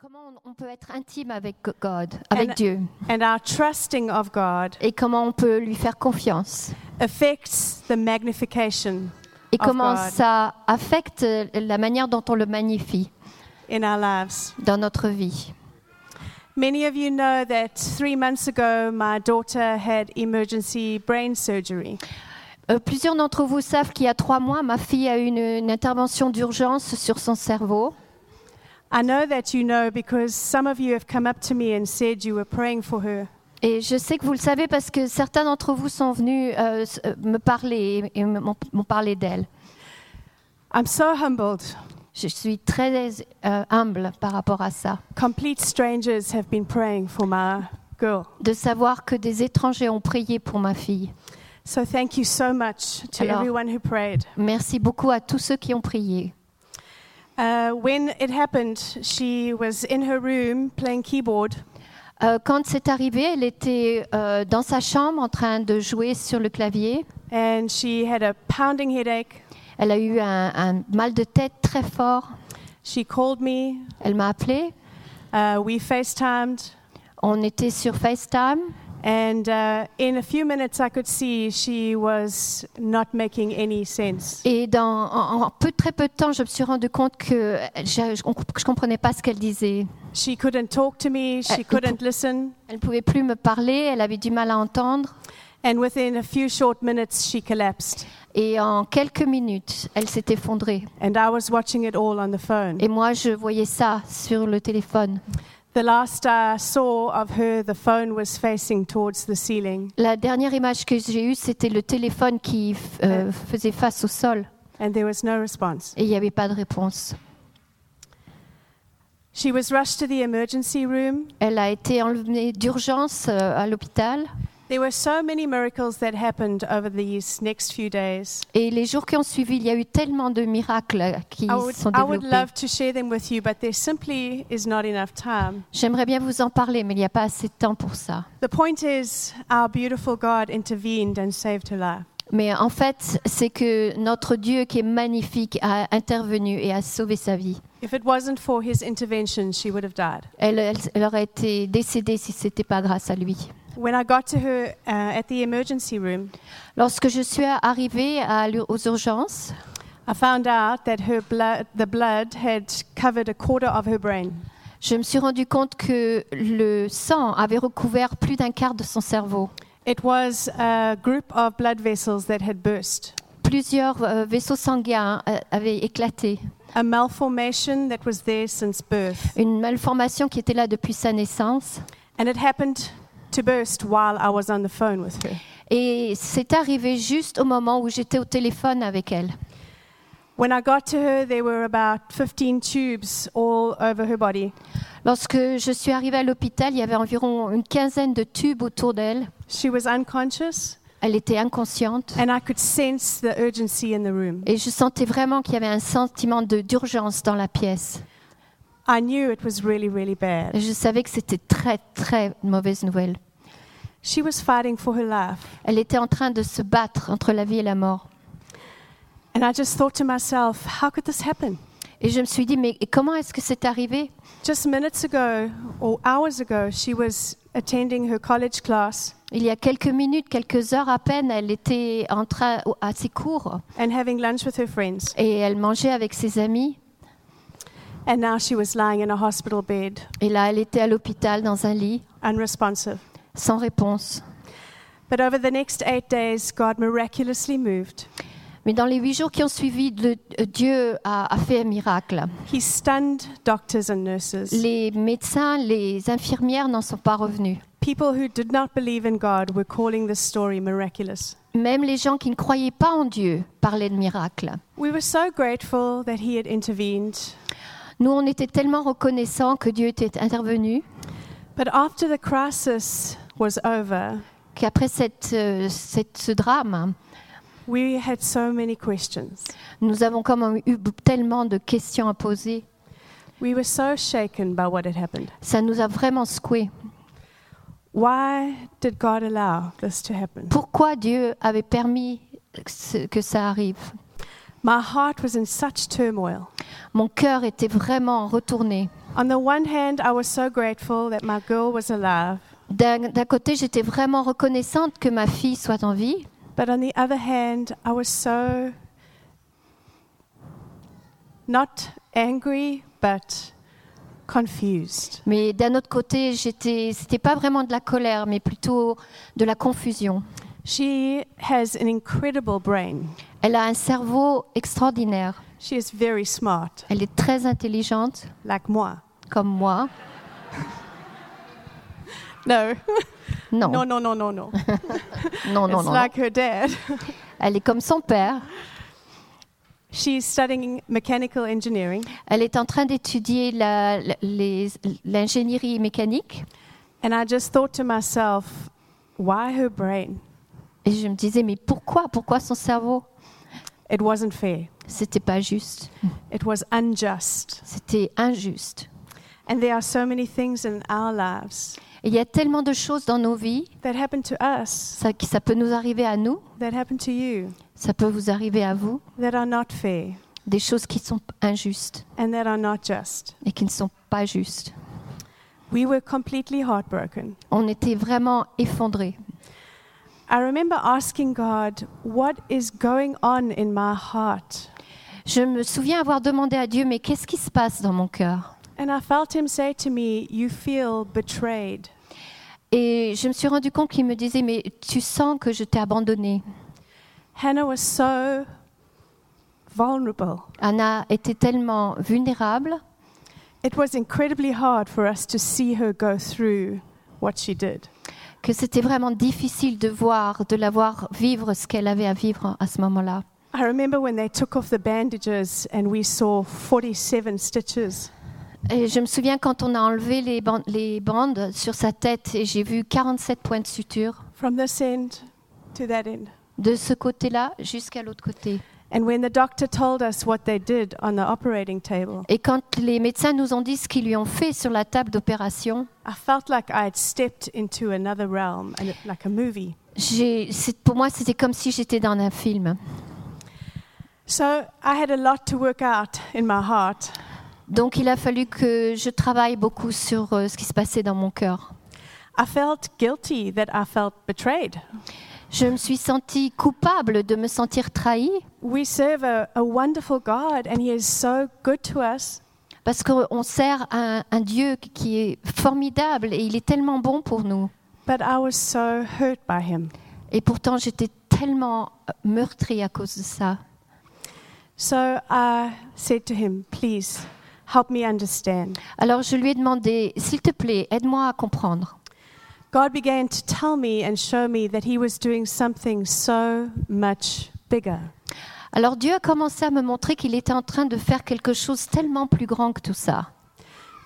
comment on- peut être intime avec God, avec And- Dieu, And our trusting of God et comment on peut lui faire confiance, affects the magnification et Of comment God. ça affecte la manière dont on le magnifie in our lives. dans notre vie. Many of you know that three months ago, my daughter had emergency brain surgery. Euh, plusieurs d'entre vous savent qu'il y a trois mois, ma fille a eu une, une intervention d'urgence sur son cerveau. I know that you know because some of you have come up to me and said you were praying for her. Et je sais que vous le savez parce que certains d'entre vous sont venus euh, euh, me parler et m'ont m'ont parlé d'elle. I'm so humbled. Je suis très euh, humble par rapport à ça, Complete strangers have been praying for my girl. de savoir que des étrangers ont prié pour ma fille. So thank you so much to Alors- everyone who prayed. Merci beaucoup à tous ceux qui ont prié. Uh, when it happened, she was in her room playing keyboard, Euh, quand c'est arrivé, elle était euh, dans sa chambre en train de jouer sur le clavier. and she had a pounding headache. Elle a eu un, un mal de tête très fort. She called me. Elle m'a appelé. Uh, we FaceTimed. On était sur FaceTime. And uh, in a few minutes, I could see she was not making any sense. Et dans, en, en peu, très peu de temps, je me suis rendu compte que je ne comprenais pas ce qu'elle disait. She couldn't talk to me, she Uh, couldn't listen. Elle ne pouvait plus me parler, elle avait du mal à entendre. And within a few short minutes, she collapsed. Et en quelques minutes, elle s'est effondrée. And I was watching it all on the phone. Et moi, je voyais ça sur le téléphone. The last I saw of her, the phone was facing towards the ceiling, La dernière image que j'ai eue, c'était le téléphone qui euh, faisait face au sol. and there was no response. Et il n'y avait pas de réponse. She was rushed to the emergency room. Elle a été enlevée d'urgence euh, à l'hôpital. There were so many miracles that happened over these next few days. Et les jours qui ont suivi, il y a eu tellement de miracles qui would, sont I would développés. love to share them with you, but there simply is not enough time. J'aimerais bien vous en parler, mais il n'y a pas assez de temps pour ça. The point is, our beautiful God intervened and saved her life. Mais en fait, c'est que notre Dieu qui est magnifique a intervenu et a sauvé sa vie. If it wasn't for his intervention, she would have died. Elle, elle- elle aurait été décédée si ce n'était pas grâce à lui. When I got to her uh, at the emergency room, Lorsque je suis arrivée à aux urgences, I found out that her blood, the blood had covered a quarter of her brain. je me suis rendu compte que le sang avait recouvert plus d'un quart de son cerveau. It was a group of blood vessels that had burst, Plusieurs euh, vaisseaux sanguins euh, avaient éclaté. a malformation that was there since birth. Une malformation qui était là depuis sa naissance. And it happened to burst while I was on the phone with her. Et c'est arrivé juste au moment où j'étais au téléphone avec elle. When I got to her, there were about 15 tubes all over her body. Lorsque je suis arrivée à l'hôpital, il y avait environ une quinzaine de tubes autour d'elle. She was unconscious, Elle était inconsciente. and I could sense the urgency in the room. Et je sentais vraiment qu'il y avait un sentiment d'urgence dans la pièce. I knew it was really, really Et bad. je savais que c'était très, très mauvaise nouvelle. She was fighting for her life. Elle était en train de se battre entre la vie et la mort. And I just thought to myself, how could this happen? Et je me suis dit, mais comment est-ce que c'est arrivé? Just minutes ago or hours ago, she was attending her college class Il y a quelques minutes, quelques heures à peine, elle était en train, à ses cours and having lunch with her friends. et elle mangeait avec ses amis. And now she was lying in a hospital bed, Et là, elle était à l'hôpital dans un lit, unresponsive. sans réponse. But over the next eight days, God miraculously moved. Mais dans les huit jours qui ont suivi, le- euh, Dieu a, a fait un miracle. He stunned doctors and nurses. Les médecins, les infirmières n'en sont pas revenus. People who did not believe in God were calling this story miraculous. Même les gens qui ne croyaient pas en Dieu parlaient de miracles. We were so grateful that He had intervened. Nous, on était tellement reconnaissants que Dieu était intervenu But after the crisis was over, qu'après cette, euh, cette- ce drame, we had so many questions. nous avons comme eu tellement de questions à poser. We were so shaken by what had happened. Ça nous a vraiment secoués. Why did God allow this to happen? Pourquoi Dieu avait permis que ça arrive? My heart was in such turmoil. Mon cœur était vraiment retourné. On the one hand, I was so grateful that my girl was alive, D'un d'un côté, j'étais vraiment reconnaissante que ma fille soit en vie, but on the other hand, I was so not angry, but confused. mais d'un autre côté, j'étais, c'était pas vraiment de la colère, mais plutôt de la confusion. She has an incredible brain. Elle a un cerveau extraordinaire. She is very smart, Elle est très intelligente, like moi. comme moi. No, Non, no, no, no, no, no. non, non, it's non. like her dad. Elle est comme son père. She's studying mechanical engineering, Elle est en train d'étudier l'ingénierie mécanique. and I just thought to myself, why her brain? Et je me disais, mais pourquoi? Pourquoi son cerveau? It wasn't fair. C'était pas juste. It was unjust. C'était injuste. And there are so many things in our lives Et il y a tellement de choses dans nos vies, that happen to us, ça, peut nous arriver à nous, that happen to you, ça peut vous arriver à vous, that are not fair des choses qui sont injustes and that are not just. et qui ne sont pas justes. We were completely heartbroken. On était vraiment effondrés. I remember asking God, What is going on in my heart? Je me souviens avoir demandé à Dieu, mais qu'est-ce qui se passe dans mon cœur? And I felt Him say to me, You feel betrayed. Et je me suis rendu compte qu'il me disait, mais tu sens que je t'ai abandonné. Hannah was so vulnerable. Anna était tellement vulnérable It was incredibly hard for us to see her go through what she did. Que c'était vraiment difficile de voir, de la voir vivre ce qu'elle avait à vivre à ce moment-là. I remember when they took off the bandages and we saw 47 stitches. Et je me souviens quand on a enlevé les, ban- les bandes sur sa tête et j'ai vu 47 points de suture from this end to that end. de ce côté-là jusqu'à l'autre côté. And when the doctor told us what they did on the operating table, Et quand les médecins nous ont dit ce qu'ils lui ont fait sur la table d'opération, I felt like I had stepped into another realm, and it- like a movie. j'ai- c'est- pour moi c'était comme si j'étais dans un film. So I had a lot to work out in my heart. Donc il a fallu que je travaille beaucoup sur euh, ce qui se passait dans mon cœur. I felt guilty that I felt betrayed. Je me suis sentie coupable de me sentir trahie We serve a, a wonderful God, and He is so good to us. parce qu'on sert un, un Dieu qui est formidable et il est tellement bon pour nous. But I was so hurt by Him. Et pourtant j'étais tellement meurtrie à cause de ça. So I said to Him, Please help me understand. Alors je lui ai demandé, s'il te plaît, aide-moi à comprendre. God began to tell me and show me that He was doing something so much bigger. Alors Dieu a commencé à me montrer qu'il était en train de faire quelque chose tellement plus grand que tout ça.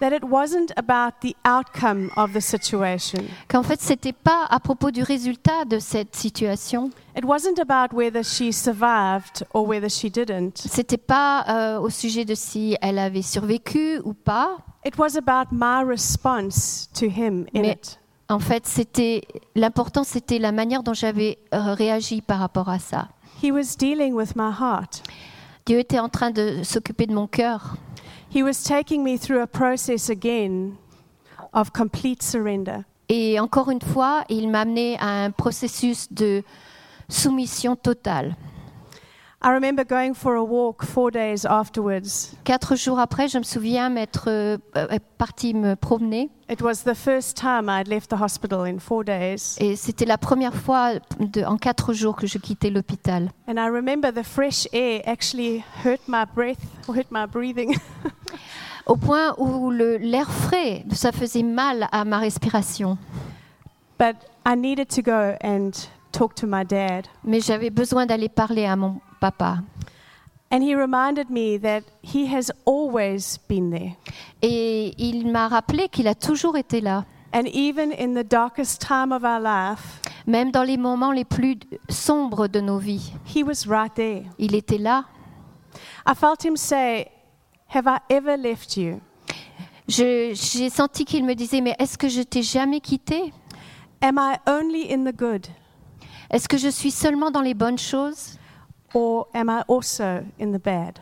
That it wasn't about the outcome of the situation. Qu'en fait, c'était pas à propos du résultat de cette situation. It wasn't about whether she survived or whether she didn't. C'était pas euh, au sujet de si elle avait survécu ou pas. It was about my response to Him in Mais- it. En fait, c'était l'important, c'était la manière dont j'avais euh, réagi par rapport à ça. He was dealing with my heart. Dieu était en train de s'occuper de mon cœur. He was taking me through a process again of complete surrender. Et encore une fois, il m'a amené à un processus de soumission totale. I remember going for a walk four days afterwards. Quatre jours après, je me souviens m'être euh, euh, partie me promener. It was the first time I'd left the hospital in four days. Et c'était la première fois de- en quatre jours que je quittais l'hôpital. And I remember the fresh air actually hurt my breath, hurt my breathing. Au point où l'air frais, ça faisait mal à ma respiration. but I needed to go and talk to my dad. Mais j'avais besoin d'aller parler à mon papa. And he reminded me that he has always been there. Et il m'a rappelé qu'il a toujours été là. And even in the darkest time of our life, Même dans les moments les plus sombres de nos vies, he was right there. il était là. I felt him say, Have I ever left you? Je- J'ai senti qu'il me disait, mais est-ce que je t'ai jamais quitté? Am I only in the good? Est-ce que je suis seulement dans les bonnes choses? Or am I also in the bad?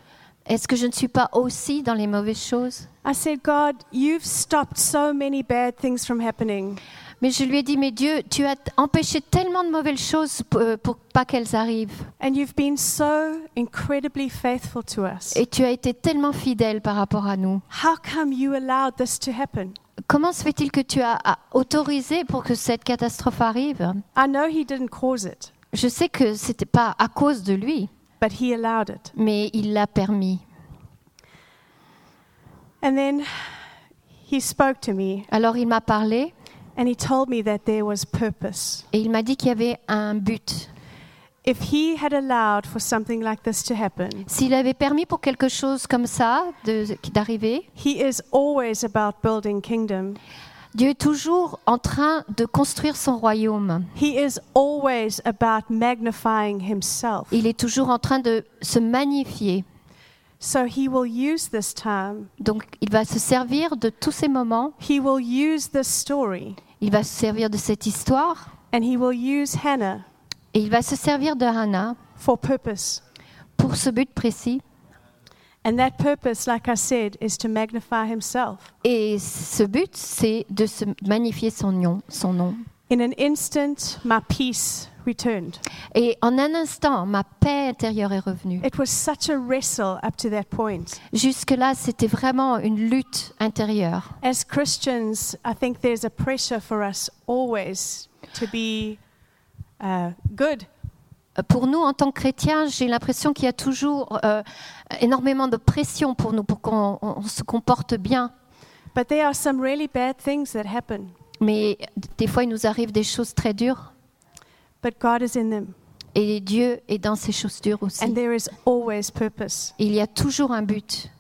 Est-ce que je ne suis pas aussi dans les mauvaises choses? I said, God, you've stopped so many bad things from happening. Mais je lui ai dit, mais Dieu, tu as empêché tellement de mauvaises choses pour, euh, pour pas qu'elles arrivent. And you've been so incredibly faithful to us. Et tu as été tellement fidèle par rapport à nous. How come you allowed this to happen? Comment se fait-il que tu as autorisé pour que cette catastrophe arrive? I know He didn't cause it, Je sais que c'était pas à cause de lui, but He allowed it. mais il l'a permis. And then He spoke to me Alors il m'a parlé and He told me that there was purpose. et il m'a dit qu'il y avait un but. If He had allowed for something like this to happen, S'il avait permis pour quelque chose comme ça de- d'arriver, He is always about building kingdom. Dieu est toujours en train de construire son royaume. He is always about magnifying Himself. Il est toujours en train de se magnifier. So He will use this time. Donc il va se servir de tous ces moments, He will use this story. il va se servir de cette histoire And He will use Hannah et il va se servir de Hannah for purpose. pour ce but précis. And that purpose, like I said, is to magnify Himself. Et ce but, c'est de se magnifier son nom, son nom. In an instant, my peace returned. Et en un instant, ma paix intérieure est revenue. It was such a wrestle up to that point. Jusque-là, c'était vraiment une lutte intérieure. As Christians, I think there's a pressure for us always to be uh, good. Pour nous, en tant que chrétiens, j'ai l'impression qu'il y a toujours euh, énormément de pression pour nous, pour qu'on on se comporte bien. But there are some really bad things that happen. Mais des fois, il nous arrive des choses très dures. But God is in them. Et Dieu est dans ces choses dures aussi. And there is always purpose. Il y a toujours un but,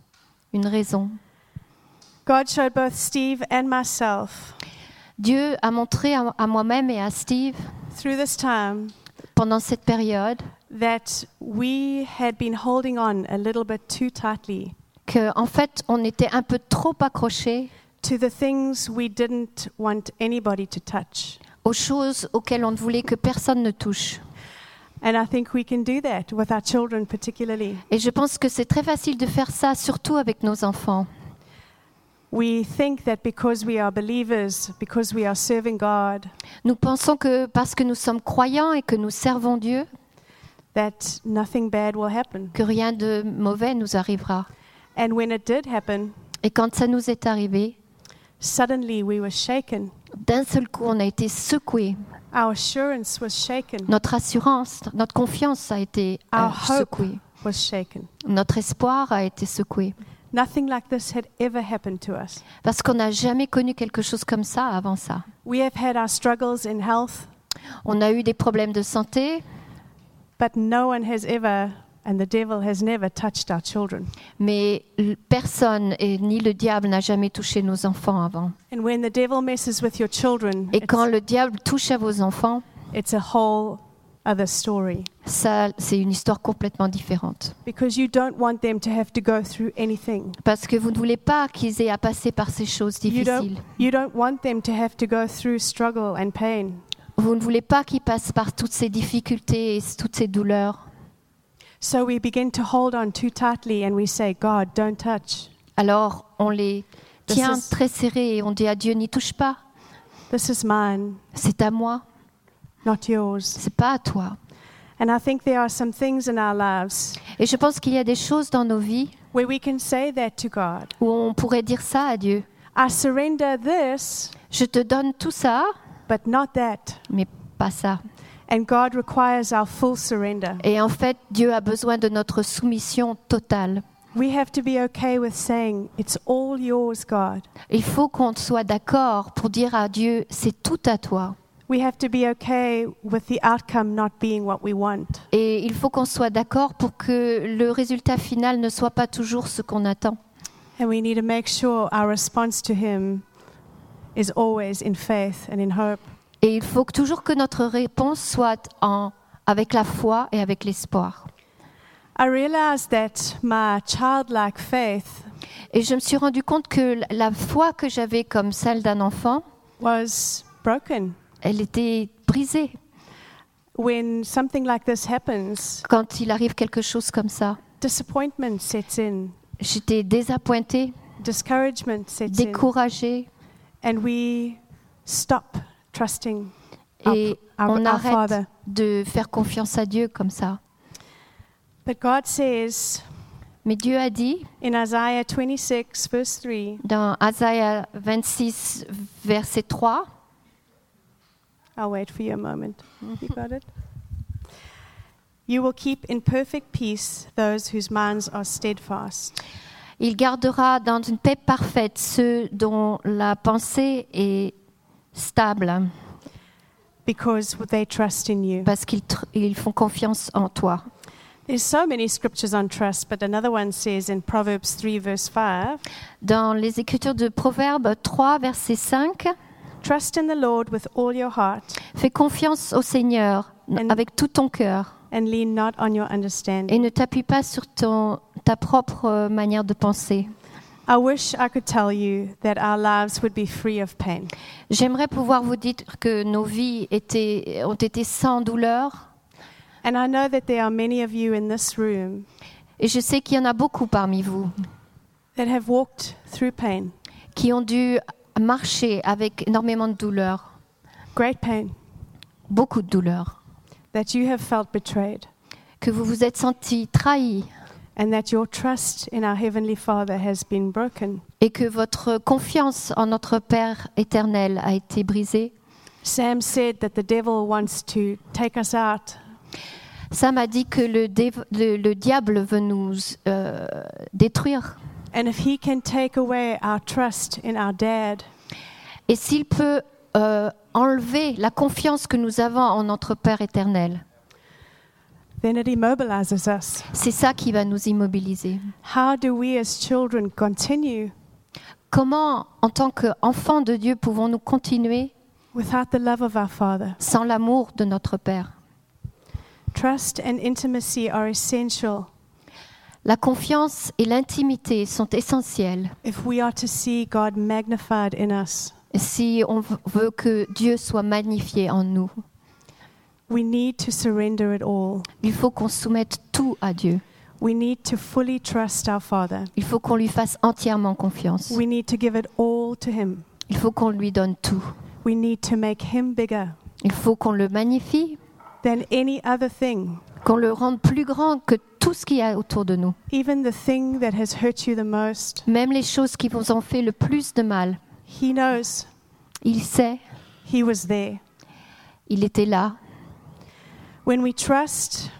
une raison. God showed both Steve and myself Dieu a montré à, à moi-même et à Steve through this time pendant cette période that we had been holding on a little bit too tightly qu'en en fait, on était un peu trop accrochés to the things we didn't want anybody to touch. aux choses auxquelles on ne voulait que personne ne touche. And I think we can do that with our children, particularly. Et je pense que c'est très facile de faire ça, surtout avec nos enfants. We think that because we are believers, because we are serving God, Nous pensons que parce que nous sommes croyants et que nous servons Dieu, that nothing bad will happen. que rien de mauvais nous arrivera. And when it did happen, Et quand ça nous est arrivé, suddenly we were shaken. d'un seul coup, on a été secoués. Our assurance was shaken, Notre assurance, notre confiance a été euh, Our hope. secouée. was shaken. Notre espoir a été secoué. Nothing like this had ever happened to us. Parce qu'on n'a jamais connu quelque chose comme ça avant ça. We have had our struggles in health, On a eu des problèmes de santé, but no one has ever, and the devil has never touched our children. mais personne, et ni le diable, n'a jamais touché nos enfants avant. And when the devil messes with your children, Et quand le diable touche à vos enfants, it's a whole other story ça, c'est une histoire complètement différente. because you don't want them to have to go through anything. Parce que vous ne voulez pas qu'ils aient à passer par ces choses You don't, difficiles. you don't want them to have to go through struggle and pain. Vous ne voulez pas qu'ils passent par toutes ces difficultés et toutes ces douleurs. So we begin to hold on too tightly and we say, God, don't touch. Alors on les tient is- très serrés et on dit à Dieu, n'y touche pas. This is mine, C'est à moi, not yours. c'est pas à toi. And I think there are some things in our lives Et je pense qu'il y a des choses dans nos vies where we can say that to God. où on pourrait dire ça à Dieu. I surrender this, Je te donne tout ça, but not that. mais pas ça. And God requires our full surrender. Et en fait, Dieu a besoin de notre soumission totale. We have to be okay with saying, It's all yours, God. Il faut qu'on soit d'accord pour dire à Dieu, c'est tout à toi. We have to be okay with the outcome not being what we want. Et il faut qu'on soit d'accord pour que le résultat final ne soit pas toujours ce qu'on attend. And we need to make sure our response to Him is always in faith and in hope. Et il faut que toujours que notre réponse soit en, avec la foi et avec l'espoir. I realized that my childlike faith Et je me suis rendu compte que la foi que j'avais comme celle d'un enfant, was broken. Elle était brisée When something like this happens, quand il arrive quelque chose comme ça. disappointment sets in, J'étais désappointée, discouragement sets in, découragée, and we stop trusting et our, on our arrête Father. de faire confiance à Dieu comme ça. But God says Mais Dieu a dit in Isaiah 26, verse 3, dans Isaiah 26, verset 3, I'll wait for you a moment. You got it? You will keep in perfect peace those whose minds are steadfast, Il gardera dans une paix parfaite ceux dont la pensée est stable, because they trust in you. parce qu'ils tr- ils font confiance en toi. There's so many scriptures on trust, but another one says in Proverbs 3, verse 5 Dans les Écritures de Proverbes 3, verset 5, Trust in the Lord with all your heart Fais confiance au Seigneur And- avec tout ton cœur and lean not on your et ne t'appuie pas sur ton, ta propre euh, manière de penser. I wish I could tell you that our lives would be free of pain. J'aimerais pouvoir vous dire que nos vies étaient, ont été sans douleur And I know that there are many of you in this room et je sais qu'il y en a beaucoup parmi vous that have walked through pain, qui ont dû marcher avec énormément de douleur, great pain, beaucoup de douleur, that you have felt betrayed, que vous vous êtes sentis trahis and that your trust in our Heavenly Father has been broken. et que votre confiance en notre Père éternel a été brisée. Sam said that the devil wants to take us out Sam a dit que le, le- le diable veut nous euh, détruire. And if he can take away our trust in our dad, Et s'il peut euh, enlever la confiance que nous avons en notre Père éternel, then it immobilizes us. c'est ça qui va nous immobiliser. How do we as children continue Comment, en tant qu'enfants de Dieu, pouvons-nous continuer without the love of our Father? sans l'amour de notre Père? Trust and intimacy are essential La confiance et l'intimité sont essentielles if we are to see God magnified in us. si on veut que Dieu soit magnifié en nous. We need to surrender it all. Il faut qu'on soumette tout à Dieu. We need to fully trust our Father. Il faut qu'on lui fasse entièrement confiance. We need to give it all to Him. Il faut qu'on lui donne tout. We need to make Him bigger Il faut qu'on le magnifie, than any other thing, qu'on le rende plus grand que tout ce qu'il y a autour de nous. even the thing that has hurt you the most. Même les choses qui vous ont fait le plus de mal. He knows Il sait, He was there. il était là. When we trust,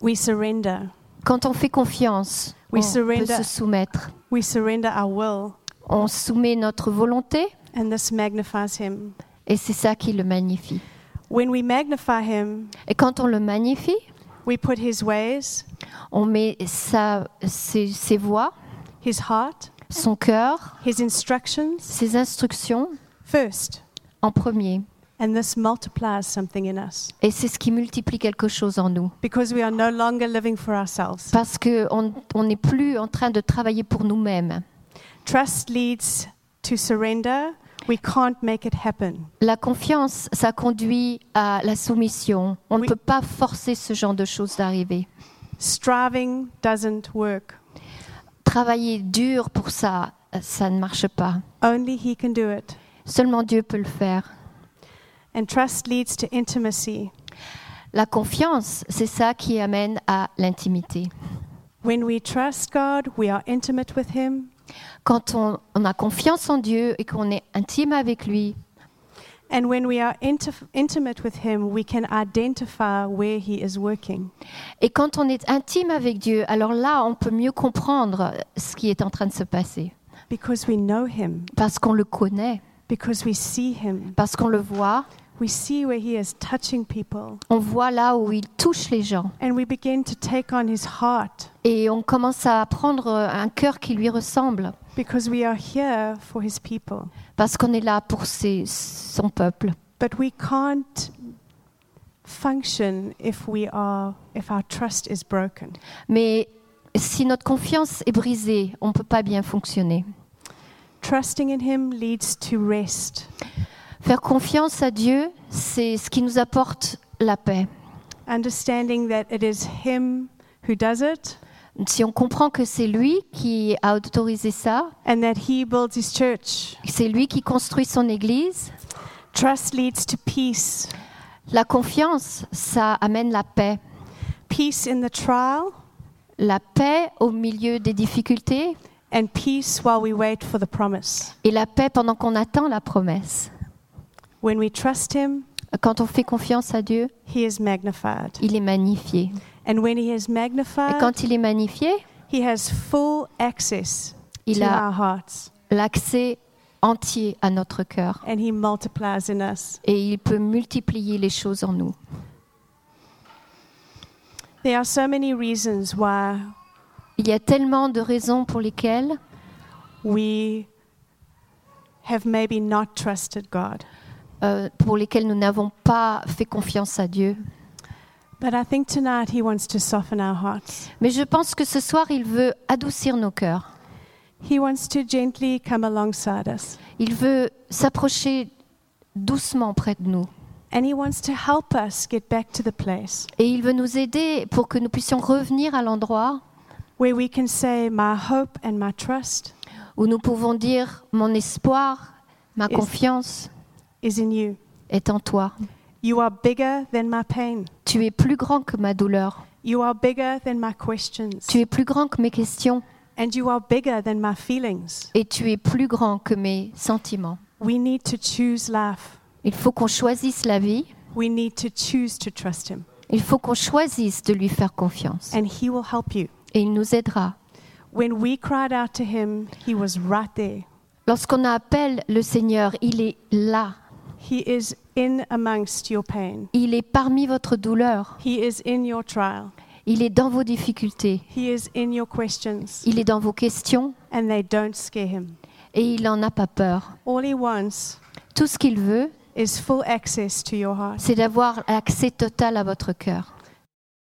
we surrender. Quand on fait confiance, We on peut surrender. se soumettre. We surrender our will, On soumet notre volonté and this magnifies Him. et c'est ça qui le magnifie. When we magnify Him, Et quand on le magnifie, we put His ways, on met sa, ses, ses voix, His heart, son cœur, His instructions ses instructions first, en premier. and this multiplies something in us Et c'est ce qui multiplie quelque chose en nous. because we are no longer living for ourselves. Parce qu'on on n'est plus en train de travailler pour nous-mêmes. Trust leads to surrender. We can't make it happen. La confiance, ça conduit à la soumission. On ne Oui. peut pas forcer ce genre de choses d'arriver. Striving doesn't work. Travailler dur pour ça, ça ne marche pas. Only He can do it. Seulement Dieu peut le faire. And trust leads to intimacy. La confiance, c'est ça qui amène à l'intimité. When we trust God, we are intimate with Him. Quand on, on a confiance en Dieu et qu'on est intime avec lui, And when we are inti- intimate with Him, we can identify where He is working. et quand on est intime avec Dieu, alors là, on peut mieux comprendre ce qui est en train de se passer. Because we know Him, Parce qu'on le connaît, because we see Him. parce qu'on le voit, We see where He is touching people. on voit là où il touche les gens. And we begin to take on His heart Et on commence à prendre un cœur qui lui ressemble, because we are here for His people. parce qu'on est là pour ses- son peuple. But we can't function if we are if our trust is broken. Mais si notre confiance est brisée, on ne peut pas bien fonctionner. Trusting in Him leads to rest. Faire confiance à Dieu, c'est ce qui nous apporte la paix. Understanding that it is Him who does it, si on comprend que c'est lui qui a autorisé ça, and that He builds His church. c'est lui qui construit son Église, Trust leads to peace. la confiance, ça amène la paix. Peace in the trial, La paix au milieu des difficultés and peace while we wait for the promise. et la paix pendant qu'on attend la promesse. When we trust Him, Quand on fait confiance à Dieu, He is magnified. il est magnifié. And when He is Et magnified, quand il est magnifié, He has full access il to a our hearts. l'accès entier à notre cœur And He multiplies in us. et il peut multiplier les choses en nous. There are so many reasons why Il y a tellement de raisons pour lesquelles we have maybe not trusted God. euh, pour lesquelles nous n'avons pas fait confiance à Dieu. But I think tonight He wants to soften our hearts. Mais je pense que ce soir, il veut adoucir nos cœurs. He wants to gently come alongside us. Il veut s'approcher doucement près de nous. And He wants to help us get back to the place Et il veut nous aider pour que nous puissions revenir à l'endroit where we can say, My hope and my trust où nous pouvons dire mon espoir, ma confiance is in you. est en toi. You are bigger than my pain. Tu es plus grand que ma douleur. You are bigger than my questions. Tu es plus grand que mes questions. And you are bigger than my feelings. Et tu es plus grand que mes sentiments. We need to choose life. Il faut qu'on choisisse la vie. We need to choose to trust Him. Il faut qu'on choisisse de lui faire confiance. And He will help you. Et il nous aidera. When we cried out to Him, He was right there. Lorsqu'on appelle le Seigneur, il est là. He is in amongst your pain. Il est parmi votre douleur. He is in your trial. Il est dans vos difficultés. He is in your questions. Il est dans vos questions And they don't scare Him. et il n'en a pas peur. All He wants Tout ce qu'il veut, is full access to your heart. c'est d'avoir accès total à votre cœur.